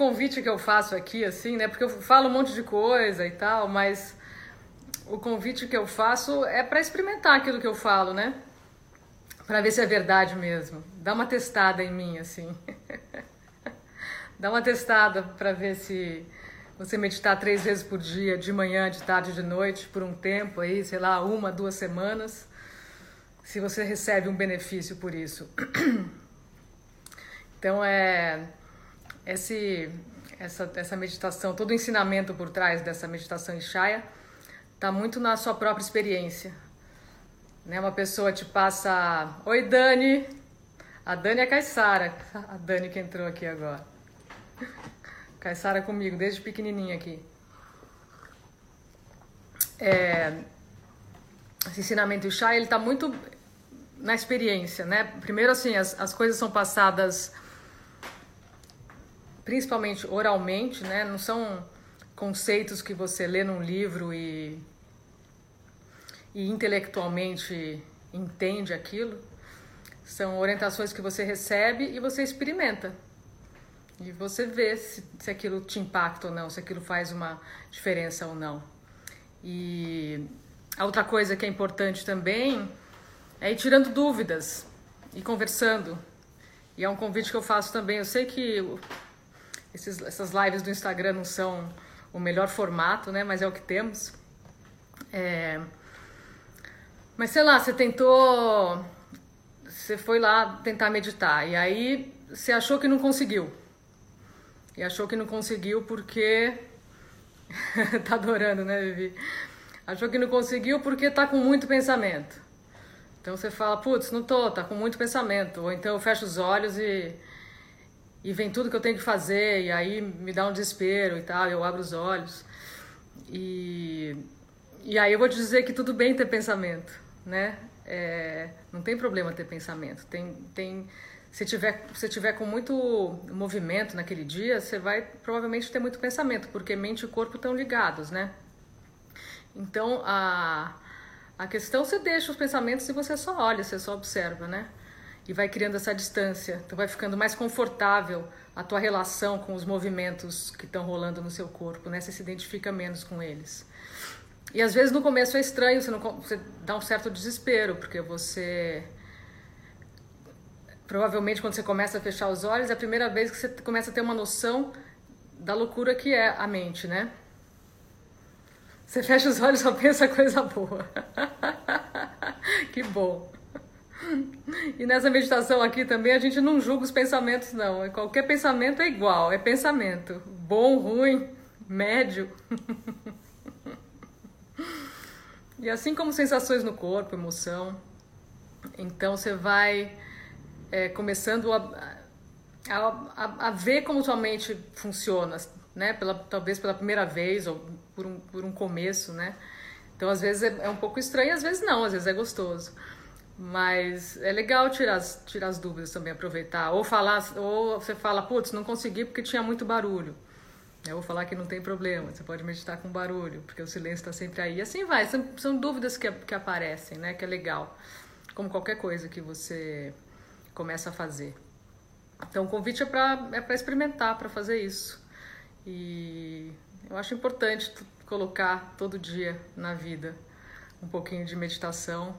convite que eu faço aqui, assim, né? Porque eu falo um monte de coisa e tal, mas o convite que eu faço é para experimentar aquilo que eu falo, né? Para ver se é verdade mesmo. Dá uma testada em mim, assim. Dá uma testada para ver se você meditar três vezes por dia, de manhã, de tarde, de noite, por um tempo aí, sei lá, uma, duas semanas, se você recebe um benefício por isso. Então é esse, essa, essa meditação, todo o ensinamento por trás dessa meditação Ishaya está muito na sua própria experiência. Né? Uma pessoa te passa, oi Dani, a Dani é Caissara, a Dani que entrou aqui agora. Caissara comigo, desde pequenininha aqui. É, esse ensinamento Ishaya, ele está muito na experiência, né? Primeiro, assim, as, as coisas são passadas principalmente oralmente, né? Não são conceitos que você lê num livro e, e intelectualmente entende aquilo. São orientações que você recebe e você experimenta. E você vê se, se aquilo te impacta ou não, se aquilo faz uma diferença ou não. E a outra coisa que é importante também é ir tirando dúvidas e conversando. E é um convite que eu faço também. Eu sei que esses, essas lives do Instagram não são o melhor formato, né? Mas é o que temos. É... Mas sei lá, você tentou. Você foi lá tentar meditar e aí você achou que não conseguiu. E achou que não conseguiu porque. tá adorando, né, Vivi? Achou que não conseguiu porque tá com muito pensamento. Então você fala, putz, não tô, tá com muito pensamento. Ou então eu fecho os olhos e e vem tudo que eu tenho que fazer, e aí me dá um desespero e tal, eu abro os olhos. E, e aí eu vou te dizer que tudo bem ter pensamento, né? É, não tem problema ter pensamento. Tem, tem, se tiver, se tiver com muito movimento naquele dia, você vai provavelmente ter muito pensamento, porque mente e corpo estão ligados, né? Então a, a questão você deixa os pensamentos e você só olha, você só observa, né? E vai criando essa distância. Então vai ficando mais confortável a tua relação com os movimentos que estão rolando no seu corpo, né? Você se identifica menos com eles. E às vezes no começo é estranho, você, não, você dá um certo desespero, porque você provavelmente quando você começa a fechar os olhos é a primeira vez que você começa a ter uma noção da loucura que é a mente, né? Você fecha os olhos e só pensa coisa boa. que bom. E nessa meditação aqui também a gente não julga os pensamentos, não. Qualquer pensamento é igual, é pensamento. Bom, ruim, médio. E assim como sensações no corpo, emoção. Então você vai é, começando a, a, a, a, ver como sua mente funciona, né? Pela, talvez pela primeira vez ou por um, por um começo, né? Então às vezes é, é um pouco estranho, às vezes não, às vezes é gostoso. Mas é legal tirar as, tirar as dúvidas também, aproveitar. Ou falar, ou você fala, putz, não consegui porque tinha muito barulho. Eu vou falar que não tem problema, você pode meditar com barulho, porque o silêncio está sempre aí. E assim vai, são, são dúvidas que, que aparecem, né? Que é legal. Como qualquer coisa que você começa a fazer. Então o convite é para é experimentar, para fazer isso. E eu acho importante colocar todo dia na vida um pouquinho de meditação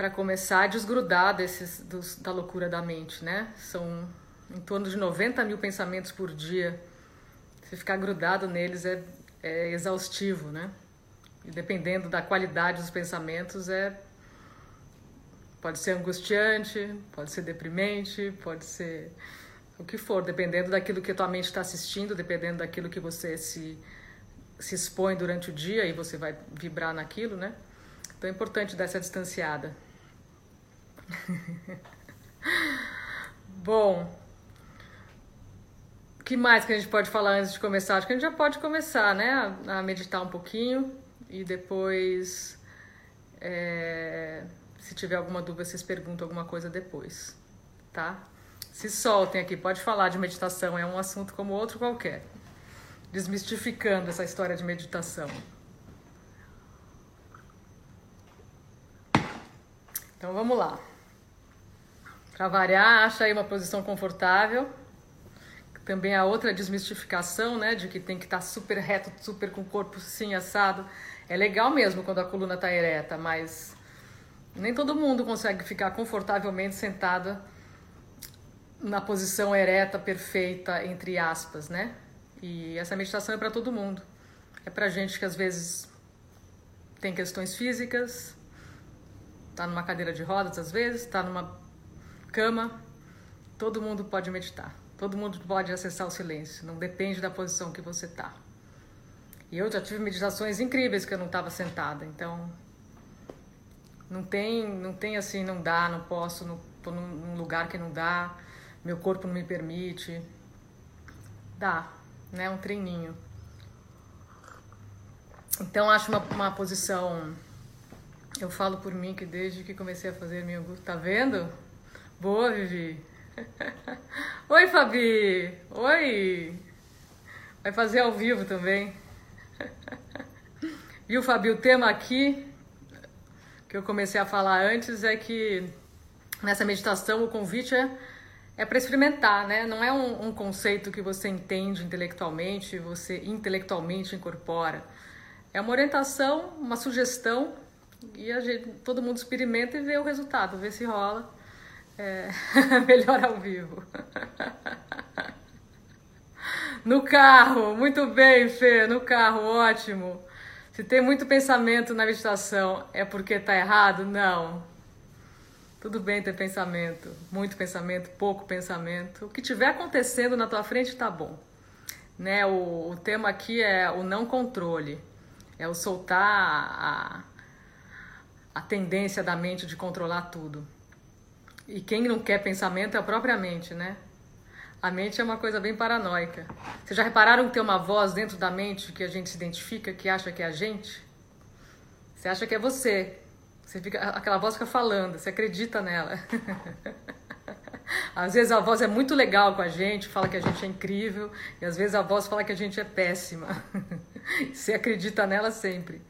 para começar a desgrudar desses, dos, da loucura da mente, né? São em torno de 90 mil pensamentos por dia. Se ficar grudado neles é, é exaustivo, né? E dependendo da qualidade dos pensamentos, é pode ser angustiante, pode ser deprimente, pode ser o que for, dependendo daquilo que a tua mente está assistindo, dependendo daquilo que você se, se expõe durante o dia e você vai vibrar naquilo, né? Então é importante dar essa distanciada. Bom, o que mais que a gente pode falar antes de começar? Acho que a gente já pode começar, né? A, meditar um pouquinho e depois, é, se tiver alguma dúvida, vocês perguntam alguma coisa depois, tá? Se soltem aqui, pode falar de meditação, é um assunto como outro qualquer. Desmistificando essa história de meditação. Então vamos lá. Para variar, acha aí uma posição confortável. também a outra desmistificação, né, de que tem que estar tá super reto, super com o corpo sim assado. É legal mesmo quando a coluna está ereta, mas nem todo mundo consegue ficar confortavelmente sentada na posição ereta perfeita, entre aspas, né? E essa meditação é para todo mundo. É para gente que às vezes tem questões físicas, tá numa cadeira de rodas às vezes, tá numa cama. Todo mundo pode meditar. Todo mundo pode acessar o silêncio. Não depende da posição que você tá. E eu já tive meditações incríveis que eu não estava sentada. Então, não tem, não tem assim, não dá, não posso, não, tô num lugar que não dá, meu corpo não me permite. Dá, né? Um treininho. Então acho uma, uma posição. Eu falo por mim que desde que comecei a fazer meu tá vendo? Boa, Vivi. Oi, Fabi. Oi. Vai fazer ao vivo também. Viu, Fabi? O tema aqui que eu comecei a falar antes é que nessa meditação o convite é, é para experimentar, né? Não é um, um, conceito que você entende intelectualmente, você intelectualmente incorpora. É uma orientação, uma sugestão e gente, todo mundo experimenta e vê o resultado, vê se rola. É, melhor ao vivo. No carro, muito bem, Fê, no carro, ótimo. Se tem muito pensamento na meditação, é porque está errado? Não. Tudo bem ter pensamento, muito pensamento, pouco pensamento. O que tiver acontecendo na tua frente está bom. Né? O, o tema aqui é o não controle, é o soltar a, a tendência da mente de controlar tudo. E quem não quer pensamento é a própria mente, né? A mente é uma coisa bem paranoica. Vocês já repararam que tem uma voz dentro da mente que a gente se identifica, que acha que é a gente? Você acha que é você. Você fica, aquela voz fica falando, você acredita nela. Às vezes a voz é muito legal com a gente, fala que a gente é incrível, e às vezes a voz fala que a gente é péssima. Você acredita nela sempre.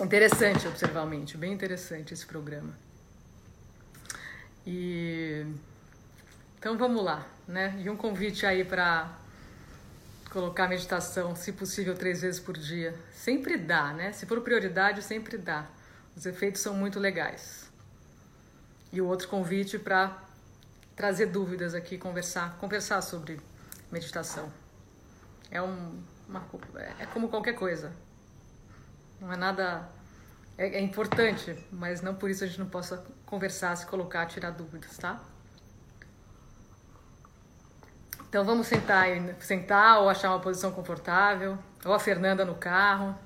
Interessante observar a mente, bem interessante esse programa. E então vamos lá, né? E um convite aí para colocar meditação, se possível, três vezes por dia. Sempre dá, né? Se for prioridade, sempre dá. Os efeitos são muito legais. E o outro convite para trazer dúvidas aqui, conversar, conversar sobre meditação. É um, uma, é como qualquer coisa. Não é nada é, é importante, mas não por isso a gente não possa conversar, se colocar, tirar dúvidas, tá? Então vamos sentar, sentar ou achar uma posição confortável, ou a Fernanda no carro.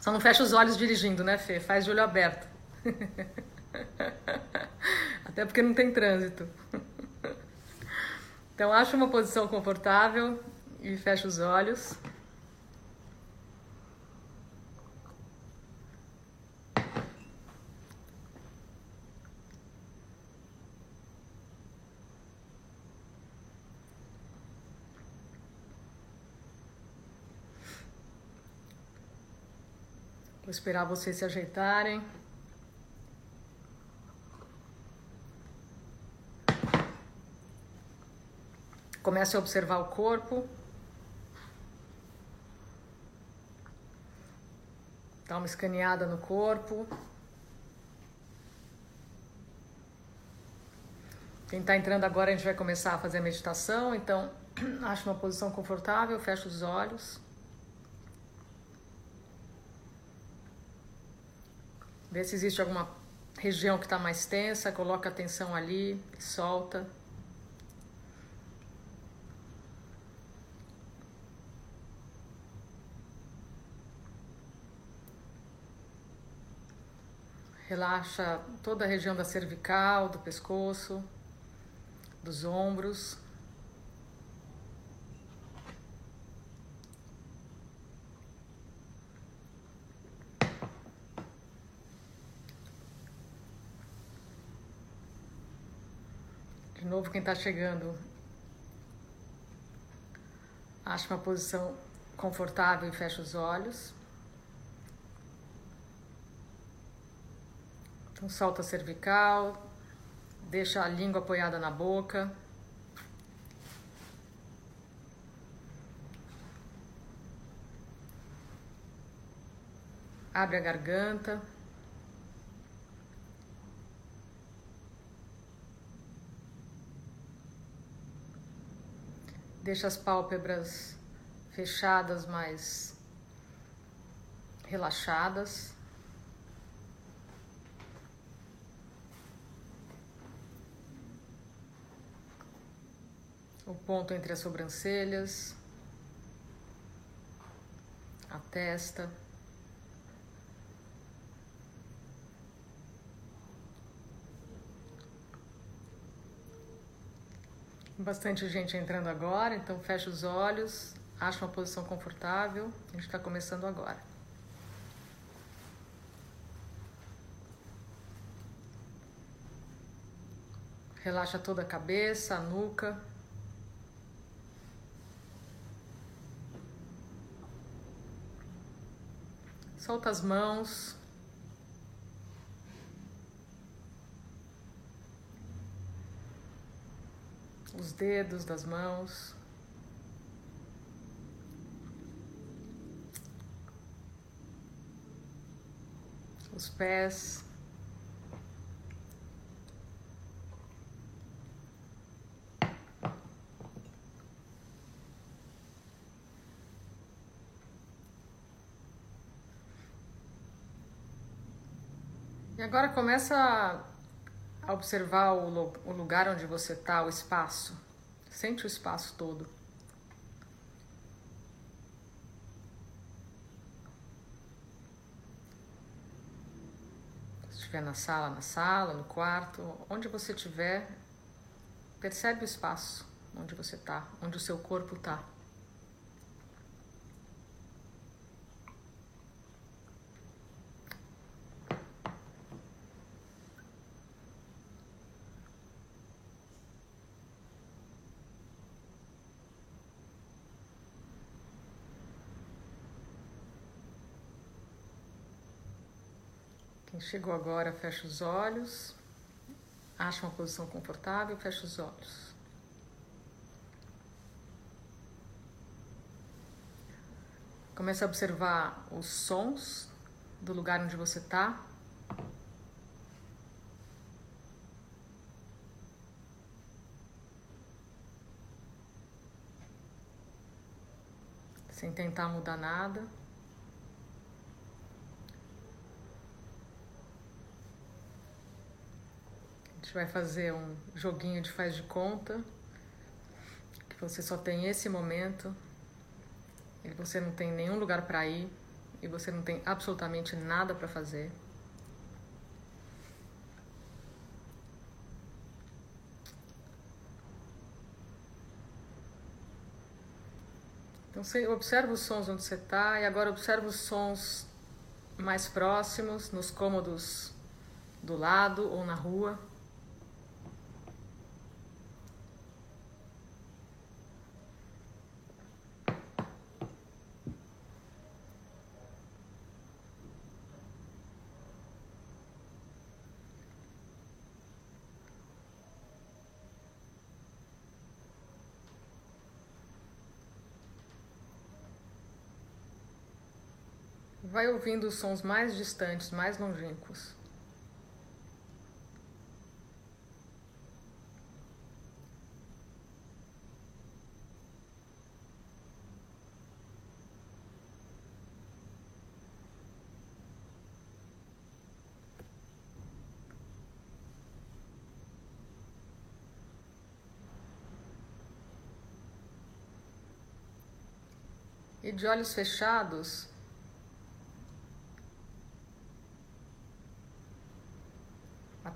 Só não fecha os olhos dirigindo, né, Fê? Faz de olho aberto. Até porque não tem trânsito. Então acha uma posição confortável e fecha os olhos. Esperar vocês se ajeitarem. Comece a observar o corpo. Dá uma escaneada no corpo. Quem está entrando agora, a gente vai começar a fazer a meditação, então ache uma posição confortável, feche os olhos. Vê se existe alguma região que está mais tensa, coloca atenção ali, solta. Relaxa toda a região da cervical, do pescoço, dos ombros. de novo quem está chegando. Ache uma posição confortável e fecha os olhos. Então solta a cervical, deixa a língua apoiada na boca. Abre a garganta. Deixa as pálpebras fechadas, mas relaxadas. O ponto entre as sobrancelhas, a testa. Bastante gente entrando agora, então fecha os olhos, acha uma posição confortável. A gente está começando agora. Relaxa toda a cabeça, a nuca. Solta as mãos. Os dedos das mãos. Os pés. E agora começa a observar o, o lugar onde você está, o espaço. Sente o espaço todo. Se estiver na sala, na sala, no quarto, onde você estiver, percebe o espaço onde você está, onde o seu corpo está. Chegou agora, fecha os olhos, acha uma posição confortável, fecha os olhos. Comece a observar os sons do lugar onde você está. Sem tentar mudar nada. Gente vai fazer um joguinho de faz de conta, que você só tem esse momento, e você não tem nenhum lugar para ir, e você não tem absolutamente nada para fazer. Então você observa os sons onde você está e agora observa os sons mais próximos, nos cômodos do lado ou na rua. Vai ouvindo os sons mais distantes, mais longínquos. E de olhos fechados,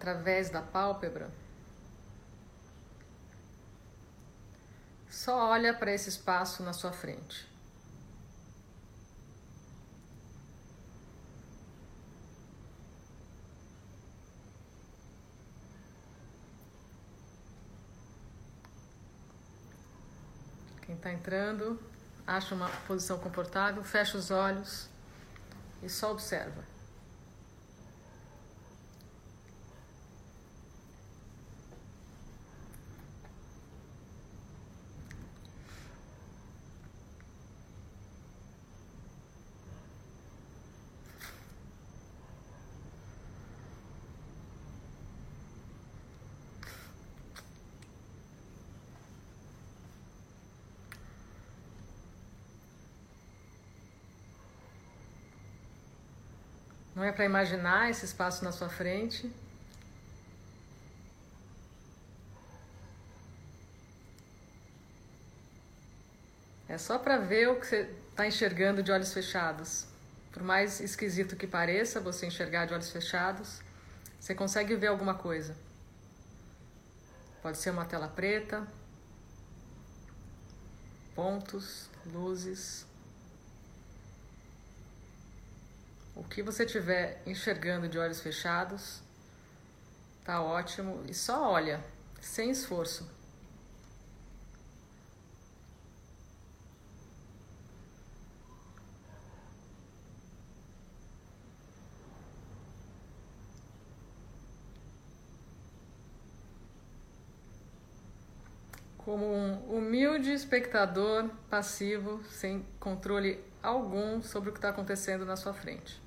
através da pálpebra, só olha para esse espaço na sua frente. Quem está entrando, acha uma posição confortável, fecha os olhos e só observa. Não é para imaginar esse espaço na sua frente. É só para ver o que você está enxergando de olhos fechados. Por mais esquisito que pareça você enxergar de olhos fechados, você consegue ver alguma coisa. Pode ser uma tela preta, pontos, luzes. O que você estiver enxergando de olhos fechados, tá ótimo. E só olha, sem esforço. como um humilde espectador passivo, sem controle algum sobre o que está acontecendo na sua frente.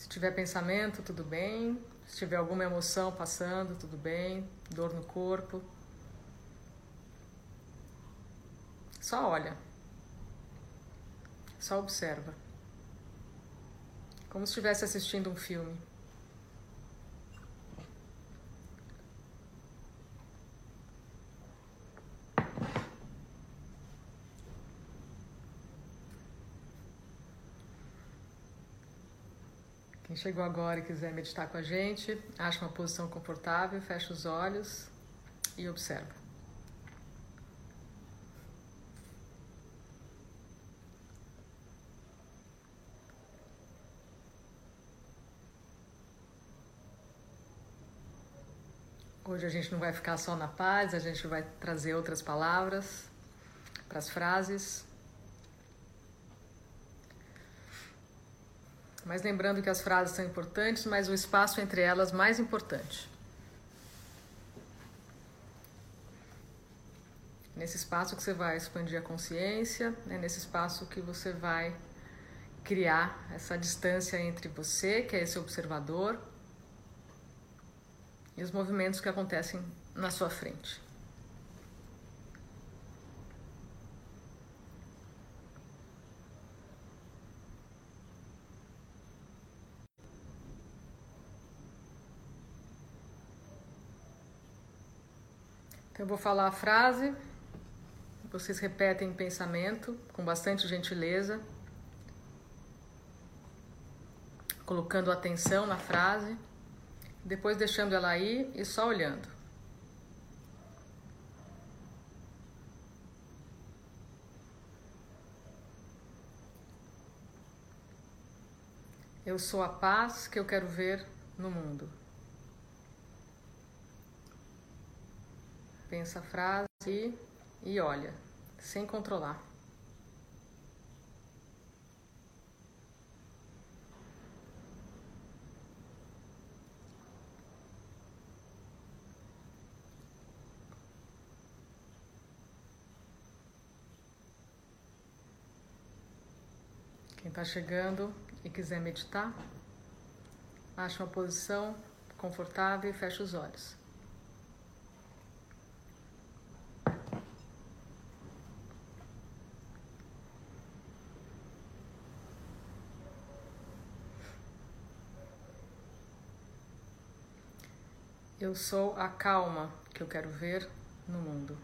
Se tiver pensamento, tudo bem. Se tiver alguma emoção passando, tudo bem. Dor no corpo. Só olha. Só observa. Como se estivesse assistindo um filme. Chegou agora e quiser meditar com a gente, acha uma posição confortável, fecha os olhos e observa. Hoje a gente não vai ficar só na paz, a gente vai trazer outras palavras para as frases. Mas lembrando que as frases são importantes, mas o espaço entre elas mais importante. Nesse espaço que você vai expandir a consciência, é nesse espaço que você vai criar essa distância entre você, que é esse observador, e os movimentos que acontecem na sua frente. Eu vou falar a frase, vocês repetem em pensamento, com bastante gentileza, colocando atenção na frase, depois deixando ela aí e só olhando. Eu sou a paz que eu quero ver no mundo. Pensa a frase e olha, sem controlar. Quem está chegando e quiser meditar, acha uma posição confortável e fecha os olhos. Eu sou a calma que eu quero ver no mundo.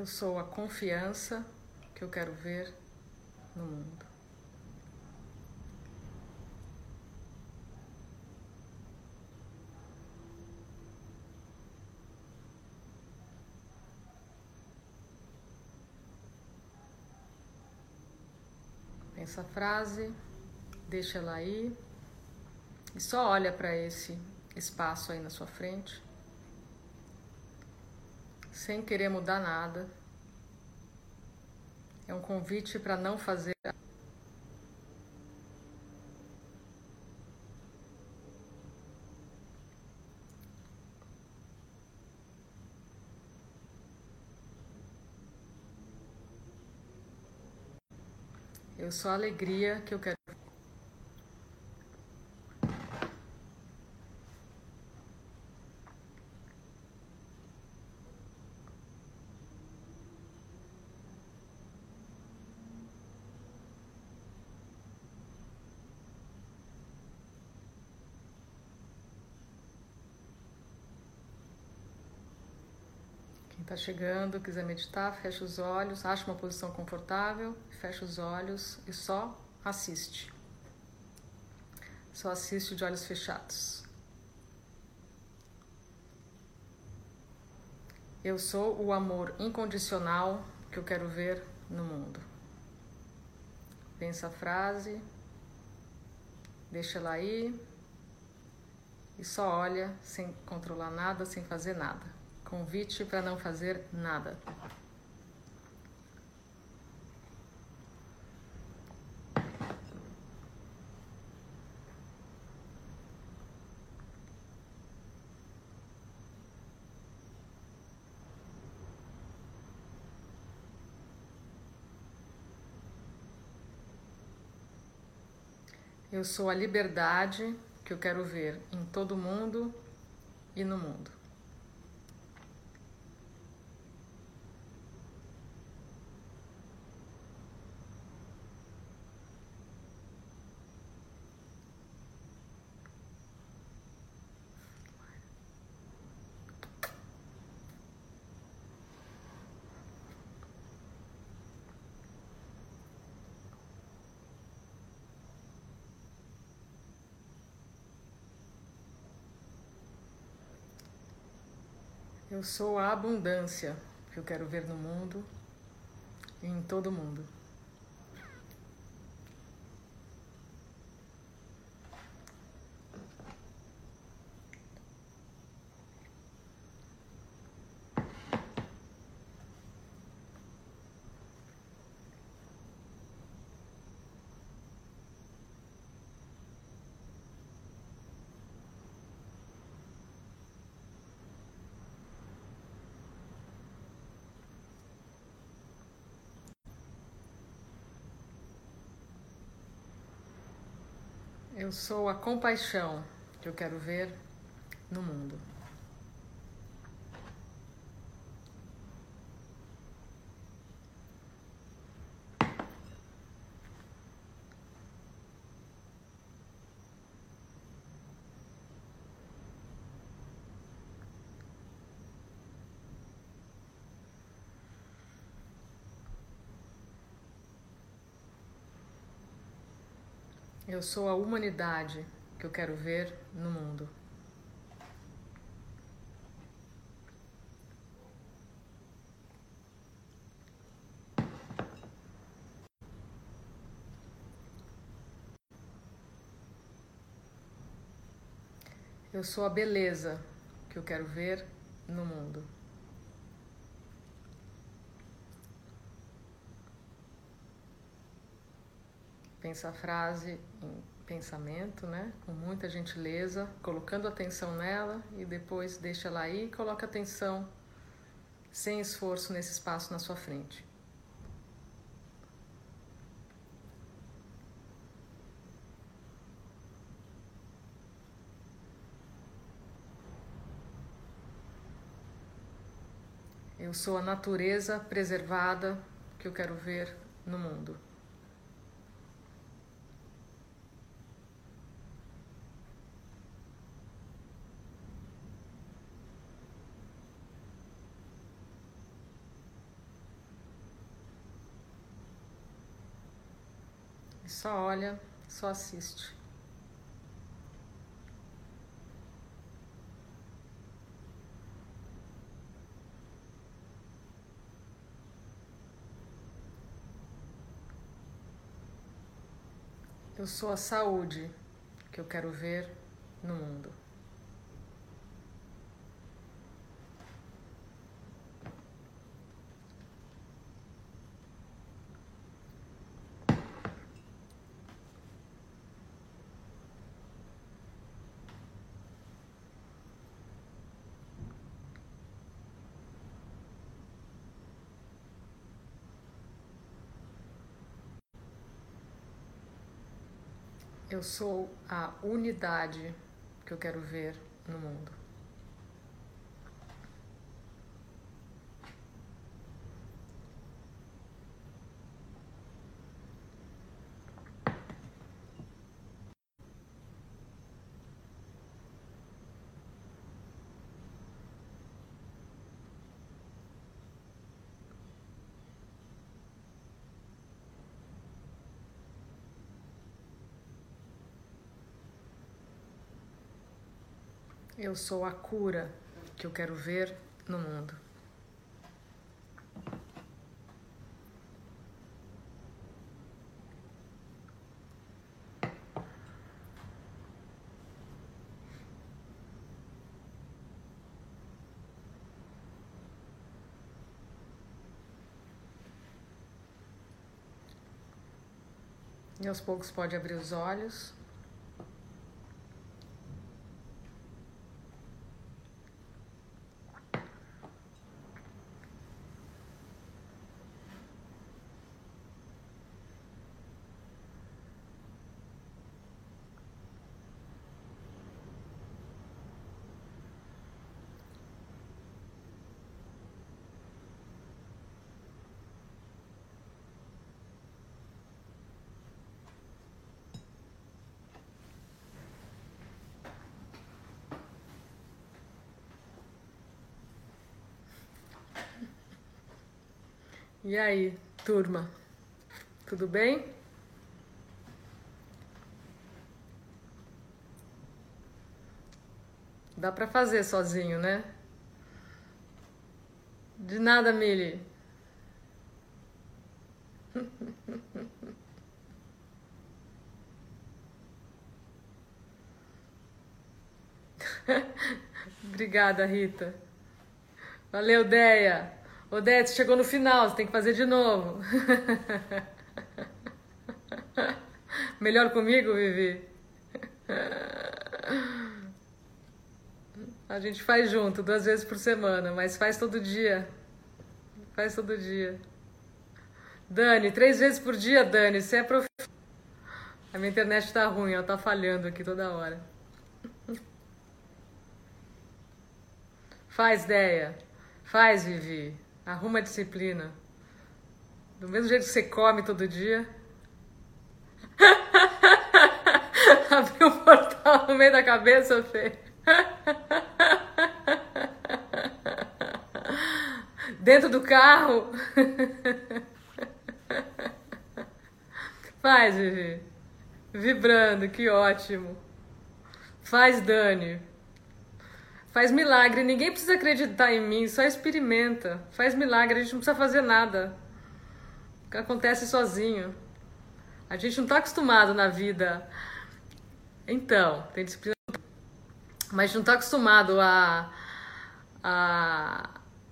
Eu sou a confiança que eu quero ver no mundo. Pensa a frase Deixa ela aí. E só olha para esse espaço aí na sua frente. Sem querer mudar nada. É um convite para não fazer Eu sou a alegria que eu quero. Está chegando, quiser meditar, fecha os olhos, acha uma posição confortável, fecha os olhos e só assiste. Só assiste de olhos fechados. Eu sou o amor incondicional que eu quero ver no mundo. Pensa a frase, deixa ela aí e só olha sem controlar nada, sem fazer nada. Convite para não fazer nada. Eu sou a liberdade que eu quero ver em todo mundo e no mundo. Eu sou a abundância que eu quero ver no mundo e em todo mundo. Eu sou a compaixão que eu quero ver no mundo. Eu sou a humanidade que eu quero ver no mundo. Eu sou a beleza que eu quero ver no mundo. Pensa a frase em pensamento, né? Com muita gentileza, colocando atenção nela e depois deixa ela aí e coloca atenção sem esforço nesse espaço na sua frente. Eu sou a natureza preservada que eu quero ver no mundo. Só olha, só assiste. Eu sou a saúde que eu quero ver no mundo. Eu sou a unidade que eu quero ver no mundo. Eu sou a cura que eu quero ver no mundo. E aos poucos pode abrir os olhos. E aí, turma? Tudo bem? Dá para fazer sozinho, né? De nada, Mili. Obrigada, Rita. Valeu, Deia. Odete, chegou no final, você tem que fazer de novo. Melhor comigo, Vivi? A gente faz junto, duas vezes por semana, mas faz todo dia. Faz todo dia. Dani, três vezes por dia, Dani, você é prof... A minha internet tá ruim, ela tá falhando aqui toda hora. Faz, Deia. Faz, Vivi. Arruma a disciplina. Do mesmo jeito que você come todo dia. Abriu um portal no meio da cabeça, Fê. Dentro do carro. Faz, Vivi. Vibrando, que ótimo. Faz, Dani. Faz milagre, ninguém precisa acreditar em mim, só experimenta. Faz milagre, a gente não precisa fazer nada. Acontece sozinho. A gente não está acostumado na vida. Então, tem disciplina. Mas não está acostumado a, a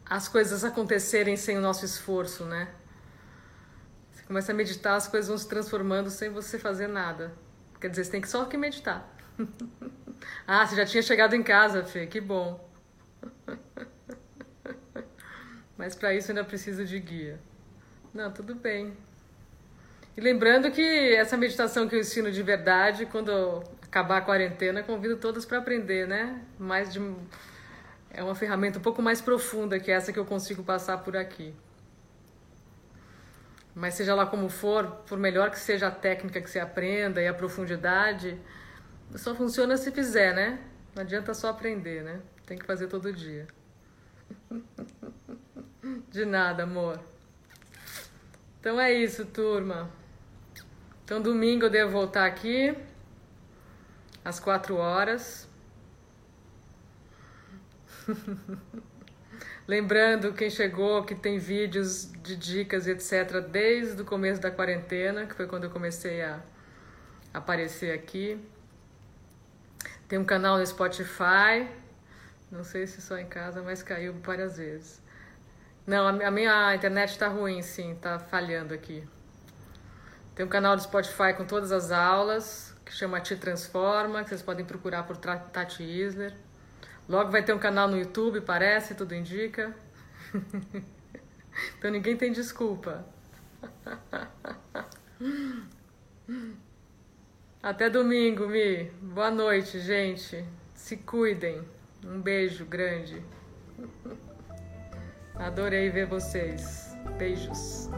as coisas acontecerem sem o nosso esforço, né? Você começa a meditar, as coisas vão se transformando sem você fazer nada. Quer dizer, você tem que só que meditar. Ah, você já tinha chegado em casa, Fê, que bom. Mas para isso ainda preciso de guia. Não, tudo bem. E lembrando que essa meditação que eu ensino de verdade, quando acabar a quarentena, convido todas para aprender, né? Mais de é uma ferramenta um pouco mais profunda que essa que eu consigo passar por aqui. Mas seja lá como for, por melhor que seja a técnica que você aprenda e a profundidade, só funciona se fizer, né? Não adianta só aprender, né? Tem que fazer todo dia. De nada, amor. Então é isso, turma. Então domingo eu devo voltar aqui às quatro horas. Lembrando quem chegou que tem vídeos de dicas etc. desde o começo da quarentena, que foi quando eu comecei a aparecer aqui. Tem um canal no Spotify. Não sei se só em casa, mas caiu várias vezes. Não, a minha internet está ruim, sim, está falhando aqui. Tem um canal do Spotify com todas as aulas, que chama Te Transforma, que vocês podem procurar por Tati Isler. Logo vai ter um canal no YouTube, parece, tudo indica. então ninguém tem desculpa. Até domingo, Mi. Boa noite, gente. Se cuidem. Um beijo grande. Adorei ver vocês. Beijos.